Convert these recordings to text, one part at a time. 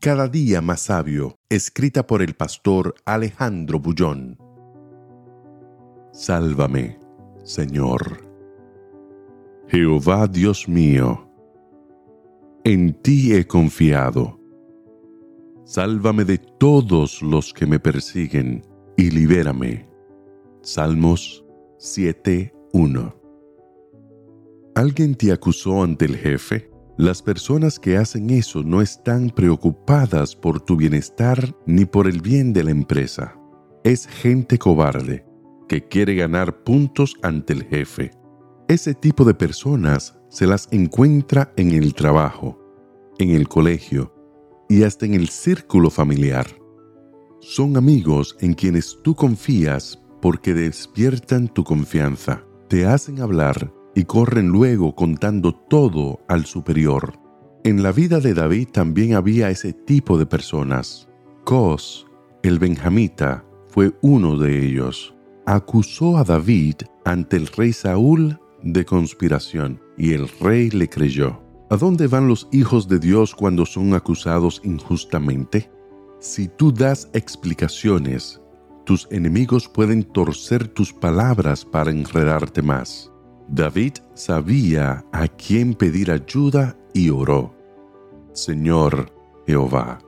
Cada día más sabio, escrita por el pastor Alejandro Bullón. Sálvame, Señor. Jehová Dios mío, en ti he confiado. Sálvame de todos los que me persiguen y libérame. Salmos 7.1 ¿Alguien te acusó ante el jefe? Las personas que hacen eso no están preocupadas por tu bienestar ni por el bien de la empresa. Es gente cobarde que quiere ganar puntos ante el jefe. Ese tipo de personas se las encuentra en el trabajo, en el colegio y hasta en el círculo familiar. Son amigos en quienes tú confías porque despiertan tu confianza, te hacen hablar y corren luego contando todo al superior. En la vida de David también había ese tipo de personas. Cos, el benjamita, fue uno de ellos. Acusó a David ante el rey Saúl de conspiración y el rey le creyó. ¿A dónde van los hijos de Dios cuando son acusados injustamente? Si tú das explicaciones, tus enemigos pueden torcer tus palabras para enredarte más. David sabía a quién pedir ayuda y oró. Señor Jehová,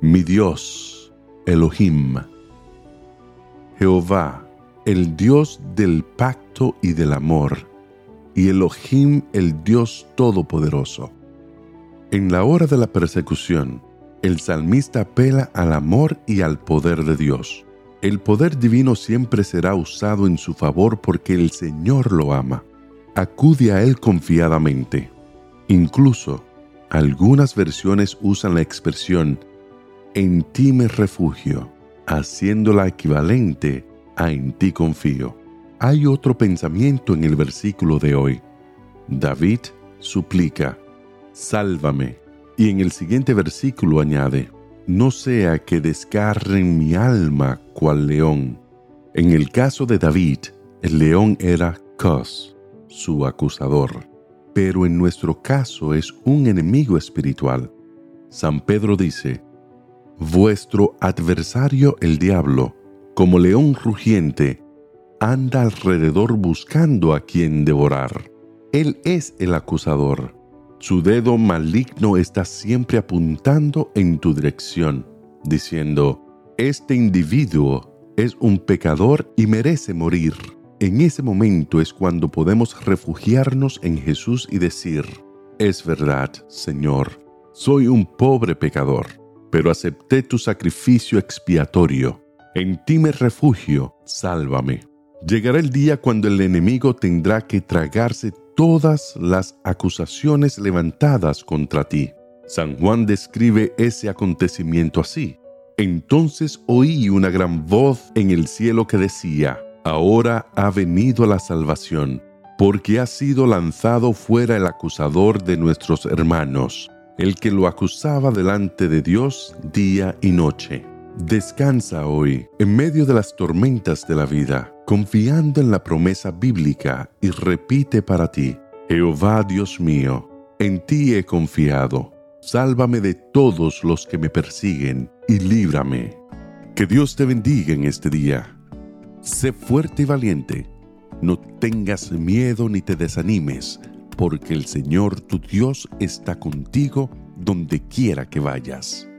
mi Dios, Elohim. Jehová, el Dios del pacto y del amor, y Elohim, el Dios todopoderoso. En la hora de la persecución, el salmista apela al amor y al poder de Dios. El poder divino siempre será usado en su favor porque el Señor lo ama. Acude a Él confiadamente. Incluso, algunas versiones usan la expresión en ti me refugio, haciéndola equivalente a en ti confío. Hay otro pensamiento en el versículo de hoy. David suplica, sálvame. Y en el siguiente versículo añade, no sea que descarren mi alma cual león. En el caso de David, el león era Cos, su acusador, pero en nuestro caso es un enemigo espiritual. San Pedro dice, Vuestro adversario el diablo, como león rugiente, anda alrededor buscando a quien devorar. Él es el acusador su dedo maligno está siempre apuntando en tu dirección, diciendo, este individuo es un pecador y merece morir. En ese momento es cuando podemos refugiarnos en Jesús y decir, es verdad, Señor, soy un pobre pecador, pero acepté tu sacrificio expiatorio. En ti me refugio, sálvame. Llegará el día cuando el enemigo tendrá que tragarse todas las acusaciones levantadas contra ti. San Juan describe ese acontecimiento así. Entonces oí una gran voz en el cielo que decía, Ahora ha venido la salvación, porque ha sido lanzado fuera el acusador de nuestros hermanos, el que lo acusaba delante de Dios día y noche. Descansa hoy en medio de las tormentas de la vida confiando en la promesa bíblica y repite para ti, Jehová Dios mío, en ti he confiado, sálvame de todos los que me persiguen y líbrame. Que Dios te bendiga en este día. Sé fuerte y valiente, no tengas miedo ni te desanimes, porque el Señor tu Dios está contigo donde quiera que vayas.